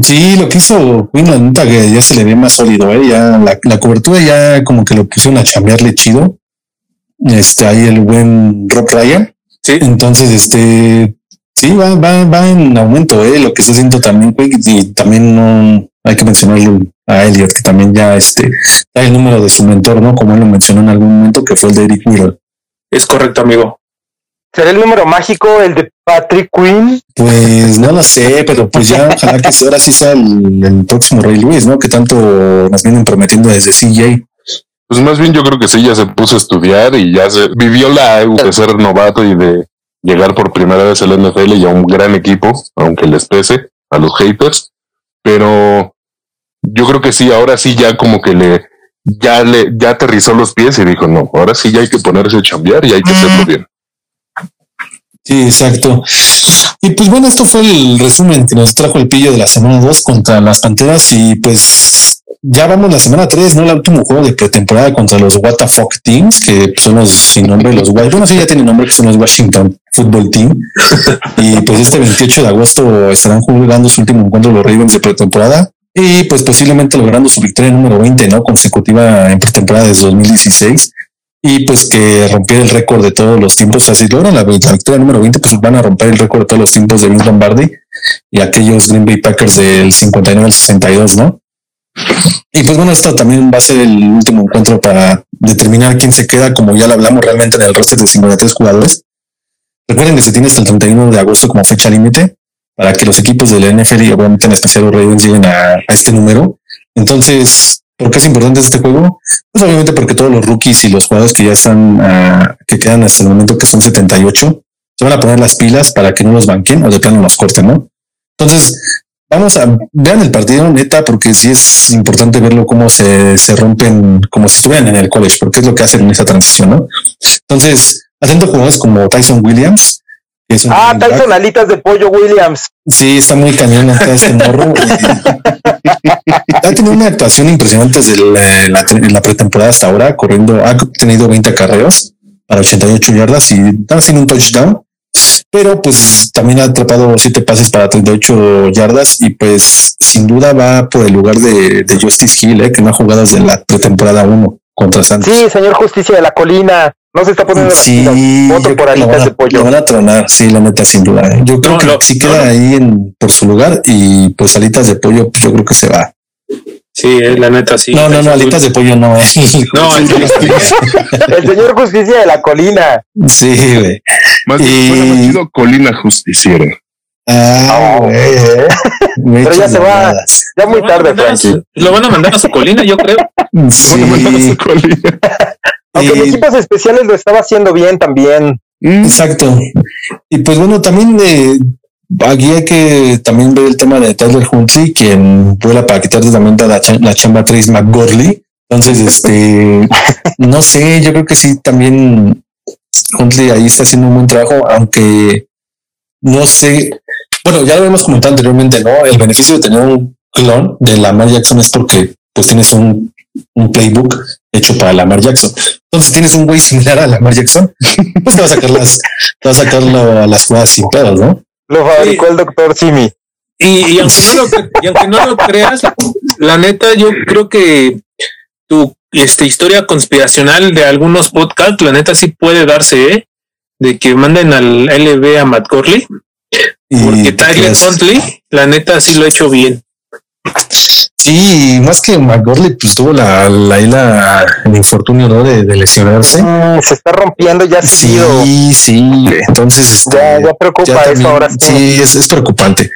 Sí, lo que hizo la neta que ya se le ve más sólido, ¿eh? ya la, cobertura ya como que lo pusieron a chambearle chido. Este, ahí el buen Rob Ryan. Sí. Entonces, este, sí, va, va, va en aumento, ¿eh? Lo que se siento también, y también no, hay que mencionarle a Elliot, que también ya este, da el número de su mentor, ¿no? Como él lo mencionó en algún momento, que fue el de Eric Miller. Es correcto, amigo. ¿Será el número mágico el de Patrick Quinn? Pues no lo sé, pero pues ya ojalá que ahora sí sea el, próximo Rey Luis, ¿no? Que tanto nos vienen prometiendo desde CJ. Pues más bien yo creo que sí, ya se puso a estudiar y ya se vivió la EU de ser novato y de llegar por primera vez al NFL y a un gran equipo, aunque les pese a los haters pero yo creo que sí, ahora sí ya como que le, ya le, ya aterrizó los pies y dijo, no, ahora sí ya hay que ponerse a chambear y hay que hacerlo bien. Sí, exacto. Y pues bueno, esto fue el resumen que nos trajo el pillo de la semana 2 contra las Panteras y pues ya vamos la semana 3, ¿no? El último juego de pretemporada contra los Fuck Teams, que son los sin nombre, los Bueno, sí, ya tienen nombre, que son los Washington Football Team. y pues este 28 de agosto estarán jugando su último encuentro los Ravens de pretemporada. Y pues posiblemente logrando su victoria número 20, ¿no? Consecutiva en pretemporada desde 2016 y pues que rompiera el récord de todos los tiempos. O sea, si logran la, victoria número 20, pues van a romper el récord de todos los tiempos de Vince Lombardi y aquellos Green Bay Packers del 59 al 62, ¿no? Y pues bueno, esto también va a ser el último encuentro para determinar quién se queda, como ya lo hablamos realmente en el roster de 53 jugadores. Recuerden que se tiene hasta el 31 de agosto como fecha límite para que los equipos de la NFL y obviamente en especial los Ravens lleguen a, este número. Entonces, ¿Por qué es importante este juego? Pues obviamente porque todos los rookies y los jugadores que ya están, uh, que quedan hasta el momento que son 78, se van a poner las pilas para que no los banquen o de plano los corten, ¿no? Entonces, vamos a vean el partido neta, porque sí es importante verlo cómo se, se rompen, como si estuvieran en el college, porque es lo que hacen en esa transición, ¿no? Entonces, haciendo jugadores como Tyson Williams, ah, Tyson Alitas de Pollo Williams. Sí, está muy cañón acá este morro. ha tenido una actuación impresionante desde la, la, pretemporada hasta ahora, corriendo, ha tenido 20 carreras para 88 yardas y está haciendo un touchdown. Pero pues también ha atrapado siete pases para 38 yardas y pues sin duda va por el lugar de, Justice Hill, eh, que no ha jugado desde la pretemporada 1 contra Santos. Sí, señor Justicia de la Colina. No se está poniendo sí, voto por alitas de pollo. Lo van a tronar, sí, la neta, sin duda. ¿eh? Yo creo que sí queda ahí en, por su lugar y pues alitas de pollo, pues yo creo que se va. Sí, eh, la neta, sí. No, no, no, alitas de pollo no, eh. No, el, señor Justicia de la Colina. Sí, güey. Más y... Colina Justiciera. Ah, güey. Eh. Pero ya se va, ya muy tarde, Frankie. Lo van a mandar a su colina, yo creo. Sí. Lo van a mandar a su colina. Aunque en equipos especiales lo estaba haciendo bien también. Mm. Exacto. Y pues bueno, también eh, aquí hay que también ver el tema de Tyler Huntley, quien vuela para quitarle también la, la chamba Trace McGorley. Entonces, este, no sé, yo creo que sí, también Huntley ahí está haciendo un buen trabajo, aunque no sé. Bueno, ya lo hemos comentado anteriormente, ¿no? El beneficio de tener un clon de Lamar Jackson es porque pues tienes un, un playbook hecho para Lamar Jackson. Entonces tienes un güey similar a Lamar Jackson, pues te va a sacar las, te va a sacar a las jugadas sin pedos, ¿no? Lo fabricó el doctor Simi. Y, aunque no lo, y aunque no lo creas, la neta, yo creo que tu este, historia conspiracional de algunos podcasts, la neta sí puede darse, ¿eh? De que manden al LB a Matt Corley. Porque Tyler Huntley, la neta sí lo ha hecho bien. Sí, más que McGorley, pues tuvo la, la, el infortunio, ¿no? De, lesionarse. Mm, se está rompiendo ya Sí, sí. Entonces, este, ya, preocupa eso ahora. Sí, es, es preocupante.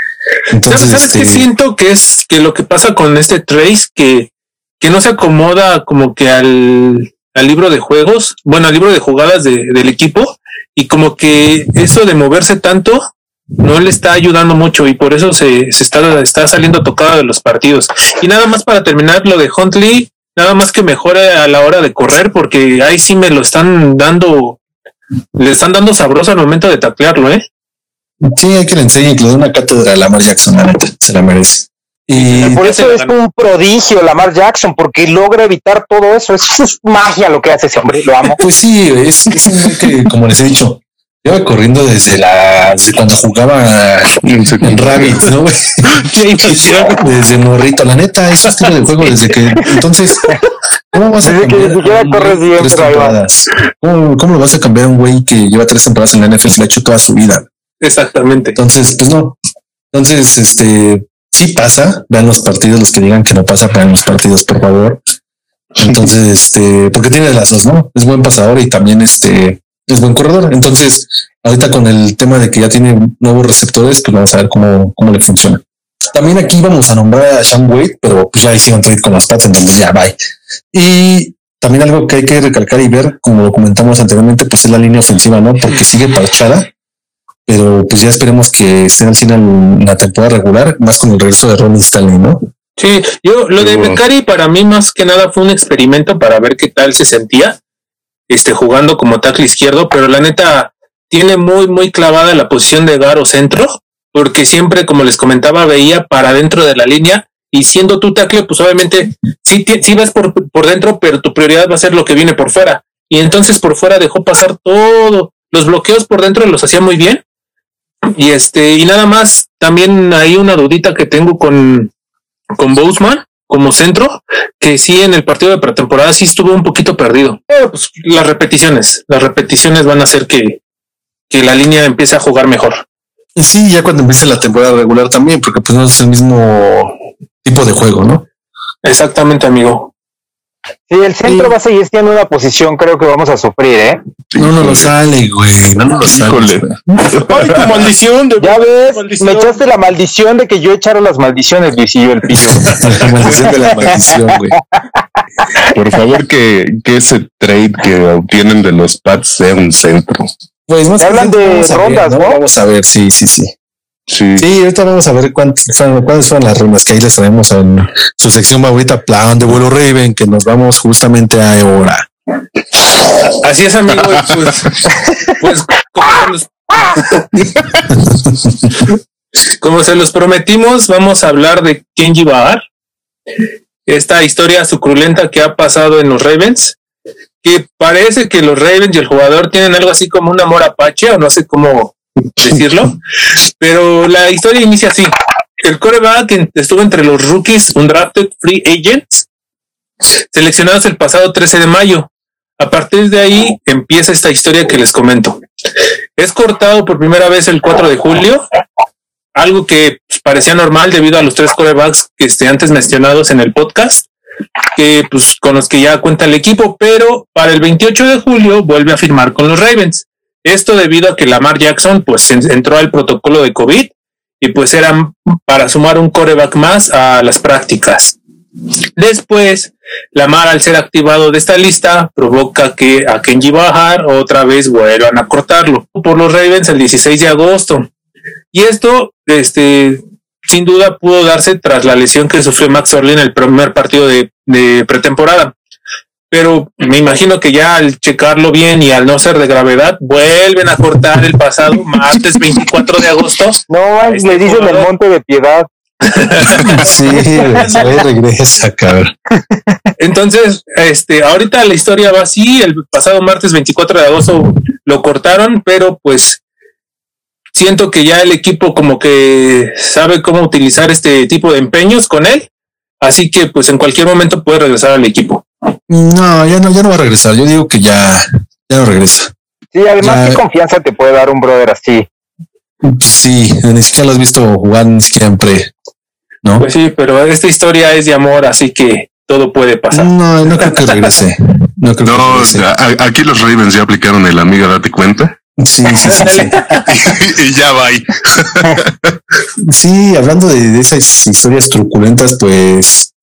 Entonces, ¿sabes, qué este, siento que es que lo que pasa con este Trace que, que no se acomoda como que al, al libro de juegos, bueno, al libro de jugadas de, del equipo y como que eso de moverse tanto no le está ayudando mucho y por eso se, se está, está saliendo tocado de los partidos. Y nada más para terminar lo de Huntley, nada más que mejore a la hora de correr, porque ahí sí me lo están dando, le están dando sabroso al momento de taclearlo, ¿eh? Sí, hay que le enseñar que una cátedra a Lamar Jackson, se la merece. Y por eso es un prodigio Lamar Jackson, porque logra evitar todo eso. Es, magia lo que hace ese hombre, lo amo. Pues sí, es, es un que, como les he dicho, Lleva corriendo desde la desde cuando jugaba en Rabbit, ¿no? desde morrito, la neta, es un estilo de juego desde que entonces ¿cómo vas a cambiar tres temporadas? ¿Cómo, ¿Cómo, lo vas a cambiar a un güey que lleva tres temporadas en la NFL y lo ha hecho toda su vida? Exactamente. Entonces, pues no. Entonces, este sí pasa, vean los partidos, los que digan que no pasa, vean los partidos, por favor. Entonces, este, porque tiene las dos, ¿no? Es buen pasador y también este es buen corredor. Entonces, ahorita con el tema de que ya tiene nuevos receptores, pues vamos a ver cómo, cómo le funciona. También aquí vamos a nombrar a Sean Wade, pero pues ya hicieron trade con las Pats, entonces ya bye. Y también algo que hay que recalcar y ver, como lo comentamos anteriormente, pues es la línea ofensiva, ¿no? Porque sigue parchada, pero pues ya esperemos que esté al final la temporada regular, más con el regreso de Ronnie Stanley, ¿no? Sí, yo lo de Becari para mí más que nada fue un experimento para ver qué tal se sentía este, jugando como tackle izquierdo, pero la neta tiene muy, muy clavada la posición de Garo centro, porque siempre, como les comentaba, veía para dentro de la línea y siendo tu tackle, pues obviamente sí, sí vas por, por dentro, pero tu prioridad va a ser lo que viene por fuera. Y entonces por fuera dejó pasar todo. Los bloqueos por dentro los hacía muy bien. Y este, y nada más, también hay una dudita que tengo con, con Boseman como centro, que sí en el partido de pretemporada sí estuvo un poquito perdido. Pero pues las repeticiones, las repeticiones van a hacer que, que la línea empiece a jugar mejor. Y sí, ya cuando empiece la temporada regular también, porque pues no es el mismo tipo de juego, ¿no? Exactamente, amigo. Sí, el centro Sí. va a seguir siendo una posición, creo que vamos a sufrir, ¿eh? No, no lo sale, güey. No, no lo sale. Ay, tu maldición de Ya ves, Maldición. me echaste la maldición de que yo echara las maldiciones, Luisillo, el piso. La maldición de la maldición, güey. Por favor, que, que ese trade que obtienen de los Pats sea un centro. Pues más que Hablan nada, de rondas, ¿no? Vamos a ver, sí, sí, sí. Sí. Sí, ahorita vamos a ver cuántas fueron, cuáles fueron las rondas que ahí les traemos en su sección favorita, Plan de vuelo Raven, que nos vamos justamente a ahora. Así es, amigo. y Pues, pues como, se los, como se los prometimos, vamos a hablar de Kenji Bahar. Esta historia suculenta que ha pasado en los Ravens, que parece que los Ravens y el jugador tienen algo así como un amor apache, o no sé cómo decirlo, pero la historia inicia así. El coreback estuvo entre los rookies undrafted free agents seleccionados el pasado 13 de mayo. A partir de ahí empieza esta historia que les comento. Es cortado por primera vez el 4 de julio, algo que pues, parecía normal debido a los tres corebacks que este, antes mencionados en el podcast, que pues con los que ya cuenta el equipo, pero para el 28 de julio vuelve a firmar con los Ravens. Esto debido a que Lamar Jackson pues en- entró al protocolo de COVID y pues era para sumar un coreback más a las prácticas. Después, Lamar al ser activado de esta lista provoca que a Kenji Bahar otra vez vuelvan a cortarlo por los Ravens el 16 de agosto. Y esto, este, sin duda pudo darse tras la lesión que sufrió Max Orley en el primer partido de pretemporada. Pero me imagino que ya al checarlo bien y al no ser de gravedad, vuelven a cortar el pasado martes 24 de agosto No, Este le dicen el monte de piedad. Sí, regresa, cabrón. Entonces, este, ahorita la historia va así. El pasado martes 24 de agosto lo cortaron, pero pues siento que ya el equipo como que sabe cómo utilizar este tipo de empeños con él. Así que pues en cualquier momento puede regresar al equipo. No, ya no, ya no va a regresar. Yo digo que ya, ya no regresa. Sí, además, Ya. qué confianza te puede dar un brother así. Sí, ni siquiera lo has visto jugar ni siquiera en pre. ¿No? Pues sí, pero esta historia es de amor, así que todo puede pasar. No, no creo que regrese. No creo que No, regrese. a- aquí los Ravens ya aplicaron el amiga, date cuenta. Sí, sí, sí, sí. y ya va ahí. Sí, hablando de, de esas historias truculentas, pues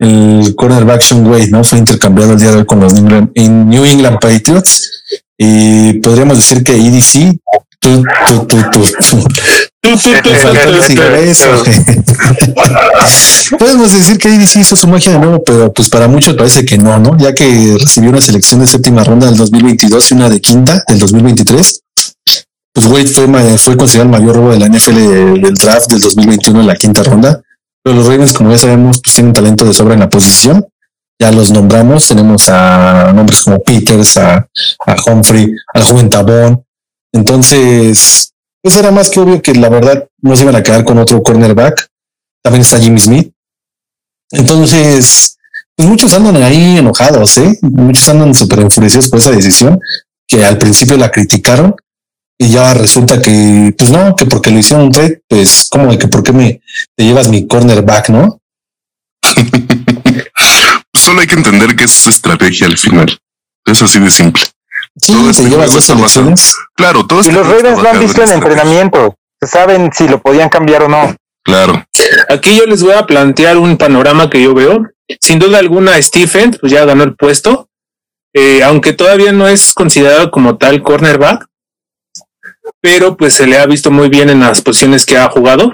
el cornerback Sean Wade, ¿no? Fue intercambiado el día de hoy con los New England, en New England Patriots y podríamos decir que EDC, tú, tú, tú, tú. Podemos decir que EDC hizo su magia de nuevo, pero pues para muchos parece que no, ¿no? Ya que recibió una selección de séptima ronda del 2022 y una de quinta del 2023. Pues Wade fue, fue considerado el mayor robo de la NFL del draft del 2021 en la quinta ronda. Pero los Ravens, como ya sabemos, pues tienen talento de sobra en la posición. Ya los nombramos. Tenemos a nombres como Peters, a, Humphrey, al joven Tabón. Entonces, pues era más que obvio que la verdad no se iban a quedar con otro cornerback. También está Jimmy Smith. Entonces, pues muchos andan ahí enojados, ¿eh? Muchos andan súper enfurecidos por esa decisión que al principio la criticaron y ya resulta que, pues no, que porque lo hicieron un trade, pues como de que por qué me te llevas mi cornerback, ¿no? Solo hay que entender que es estrategia al final. Es así de simple. Sí, Todo te este llevas dos selecciones. Claro, todos Y los Ravens lo han visto en entrenamiento. Se saben si lo podían cambiar o no. Claro. Aquí yo les voy a plantear un panorama que yo veo. Sin duda alguna, Stephen pues ya ganó el puesto, eh, aunque todavía no es considerado como tal cornerback, pero pues se le ha visto muy bien en las posiciones que ha jugado.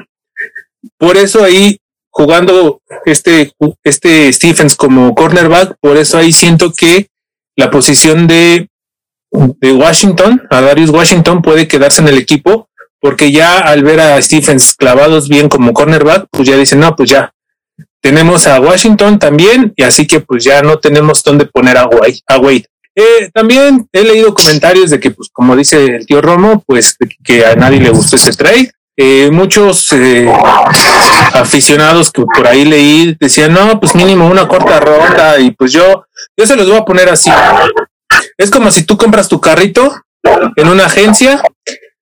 Por eso ahí jugando este, este Stephens como cornerback, por eso ahí siento que la posición de, de Washington, a Darius Washington puede quedarse en el equipo porque ya al ver a Stephens clavados bien como cornerback, pues ya dicen, no, pues ya, tenemos a Washington también, y así que pues ya no tenemos dónde poner a Wade. Eh, también he leído comentarios de que, pues, como dice el tío Romo, pues que a nadie le gustó ese trade. Eh, muchos eh, aficionados que por ahí leí decían, no, pues mínimo una corta ronda y pues yo, yo se los voy a poner así. Es como si tú compras tu carrito en una agencia.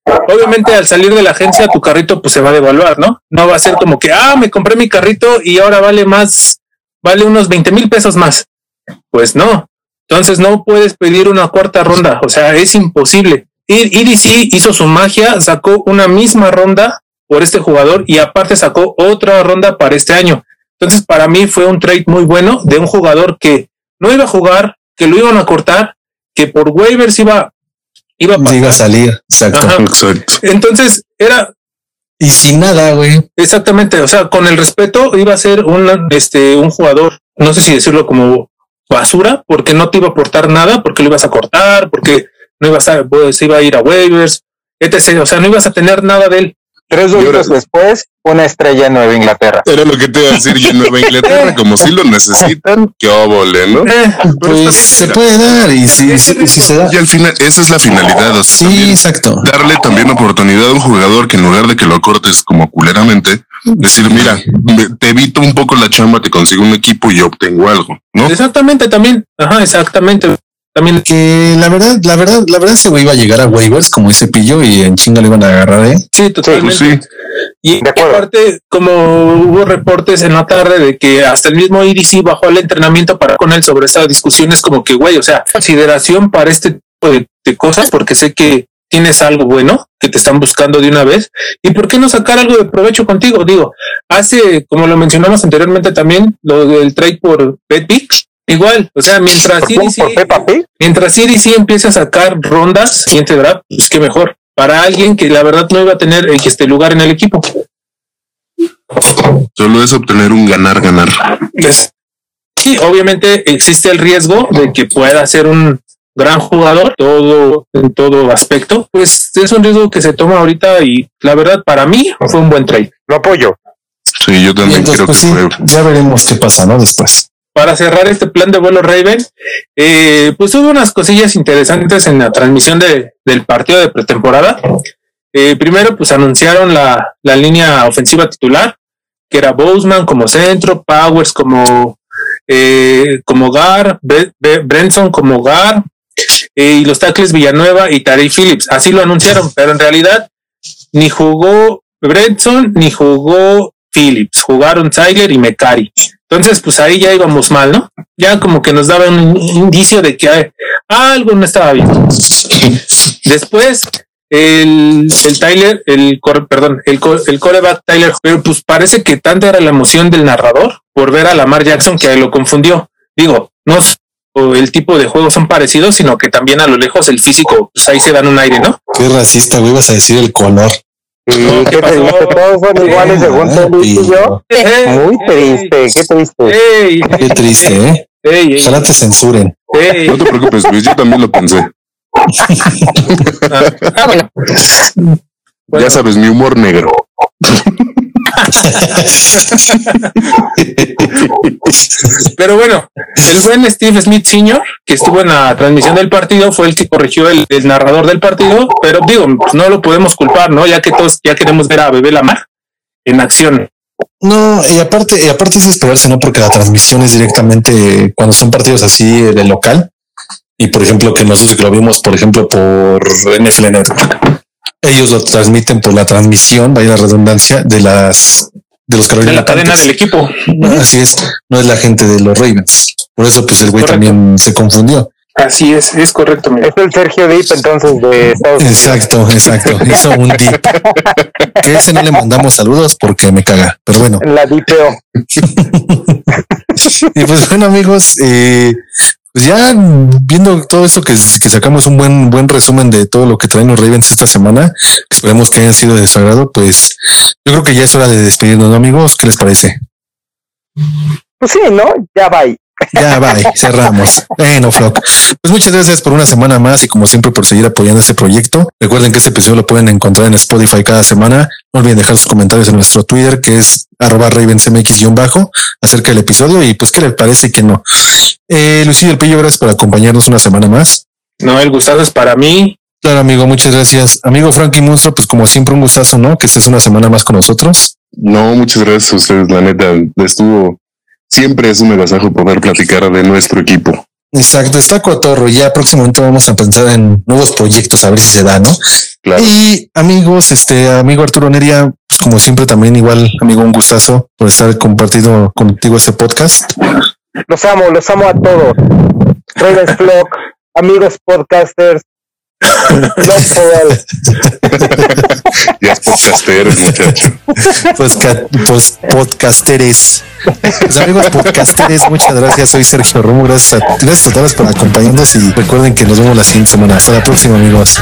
Obviamente al salir de la agencia tu carrito pues se va a devaluar, ¿no? No va a ser como que, ah, me compré mi carrito y ahora vale más, vale unos 20 mil pesos más. Pues no. Entonces no puedes pedir una cuarta ronda, o sea, es imposible. EDC hizo su magia, sacó una misma ronda por este jugador y aparte sacó otra ronda para este año. Entonces, para mí fue un trade muy bueno de un jugador que no iba a jugar, que lo iban a cortar, que por waivers iba, iba a pasar. Iba a salir, exacto. Exacto. Entonces, era Y sin nada, güey. exactamente, o sea, con el respeto, iba a ser un, este, un jugador, no sé si decirlo como basura, porque no te iba a aportar nada, porque lo ibas a cortar, porque no ibas a, pues, iba a ir a waivers, etc. O sea, no ibas a tener nada de él. Tres doritos después, una estrella en Nueva Inglaterra. Era lo que te iba a decir yo en Nueva Inglaterra, como si lo necesitan, qué óvole, ¿no? Eh, Pues se puede dar y si, si, si se da. Y al final, esa es la finalidad. O sea, Sí, también exacto. darle también oportunidad a un jugador que en lugar de que lo cortes como culeramente, decir, mira, te evito un poco la chamba, te consigo un equipo y obtengo algo, ¿no? Exactamente, también. Ajá, exactamente. También. Que la verdad, la verdad, la verdad ese güey iba a llegar a waivers como ese pillo y en chinga le iban a agarrar, ¿eh? Sí, totalmente. Pues sí, Y De aparte, como hubo reportes en la tarde de que hasta el mismo IDC bajó al entrenamiento para con él sobre esa discusión, es como que, güey, o sea, consideración para este tipo de, de cosas, porque sé que tienes algo bueno que te están buscando de una vez. ¿Y por qué no sacar algo de provecho contigo? Digo, hace, como lo mencionamos anteriormente también, lo del trade por BetPick, igual, o sea, mientras ¿Por, quién? IDC, ¿Por Peppa Pig? mientras CDC empiece a sacar rondas siguiente draft, pues qué mejor para alguien que la verdad no iba a tener este lugar en el equipo. solo es obtener un ganar-ganar. Es- Sí, obviamente existe el riesgo de que pueda ser un gran jugador todo en todo aspecto. Pues es un riesgo que se toma ahorita y la verdad para mí fue un buen trade. Lo apoyo. Sí, yo también creo que pues sí, fue. ya veremos qué pasa, ¿no? Después. Para cerrar este plan de vuelo Raven, eh, pues hubo unas cosillas interesantes en la transmisión de, del partido de pretemporada. Eh, primero, pues anunciaron la, línea ofensiva titular, que era Boseman como centro, Powers como, eh, como Gar, Brenson como Gar, eh, y los tackles Villanueva y Tarey Phillips. Así lo anunciaron, pero en realidad ni jugó Brenson ni jugó Phillips, jugaron Tyler y Mecari. Entonces, pues ahí ya íbamos mal, ¿no? Ya como que nos daba un indicio de que algo no estaba bien. Después, el, el Tyler, el perdón, el, el coreback Tyler, pero pues parece que tanta era la emoción del narrador por ver a Lamar Jackson que lo confundió. Digo, no el tipo de juegos son parecidos, sino que también a lo lejos el físico, pues ahí se dan un aire, ¿no? Qué racista, güey, vas a decir el color. No, ¿qué ¿Qué te pasó? digo? Todos son iguales según tú Luis y yo. Muy triste, qué triste. ey, Qué triste, ¿eh? ey, Ojalá te censuren. No te preocupes, Luis, yo también lo pensé. Ah, ah, bueno. Bueno, Ya sabes, mi humor negro. Pero bueno, el buen Steve Smith Sr., que estuvo en la transmisión del partido, fue el que corrigió el, narrador del partido, pero digo, pues no lo podemos culpar, ¿no? Ya que todos ya queremos ver a Bebé Lamar en acción. No, y aparte, y aparte es esperarse, ¿no? Porque la transmisión es directamente cuando son partidos así eh, de local. Y por ejemplo, que nosotros que lo vimos, por ejemplo, por NFL Network, ellos lo transmiten por la transmisión, vaya la redundancia, de las de los De Carolina la cadena del equipo. Así es, no es la gente de los Ravens. Por eso, pues el güey Correcto. también se confundió. Así es, es correcto, mira. Es el Sergio Deep entonces de Estados Unidos. Exacto, exacto. Hizo un dip. Que ese no le mandamos saludos porque me caga. Pero bueno, La DPO. y pues bueno, amigos, eh, pues ya viendo todo esto que, que sacamos un buen, buen resumen de todo lo que traen los Ravens esta semana, esperemos que hayan sido de su agrado, pues yo creo que ya es hora de despedirnos, ¿no, amigos? ¿Qué les parece? Pues sí, ¿no? Ya va. Ya, bye, cerramos. Bueno, Flock. Pues muchas gracias por una semana más y como siempre por seguir apoyando este proyecto. Recuerden que este episodio lo pueden encontrar en Spotify cada semana. No olviden dejar sus comentarios en nuestro Twitter, que es arroba ravensmx-bajo, acerca del episodio y pues qué les parece que no. Eh, Lucía El Pillo, gracias por acompañarnos una semana más. No, el gustado es para mí. Claro, amigo, muchas gracias. Amigo Frankie Monstro, pues como siempre un gustazo, ¿no? Que estés una semana más con nosotros. No, muchas gracias a ustedes, la neta, estuvo, siempre es un agasajo poder platicar de nuestro equipo. Exacto, está cotorro. Ya próximamente vamos a pensar en nuevos proyectos, a ver si se da, ¿no? Claro. Y amigos, este amigo Arturo Neria, pues como siempre también igual, amigo, un gustazo por estar compartido contigo este podcast. Los amo, los amo a todos. Ravens Flock, amigos podcasters. Ya es podcastero, el muchacho. Posca- pos- podcasteres. Pues, amigos podcasteres, muchas gracias. Soy Sergio Romo. Gracias a, gracias a todos por acompañarnos y recuerden que nos vemos la siguiente semana. Hasta la próxima, amigos.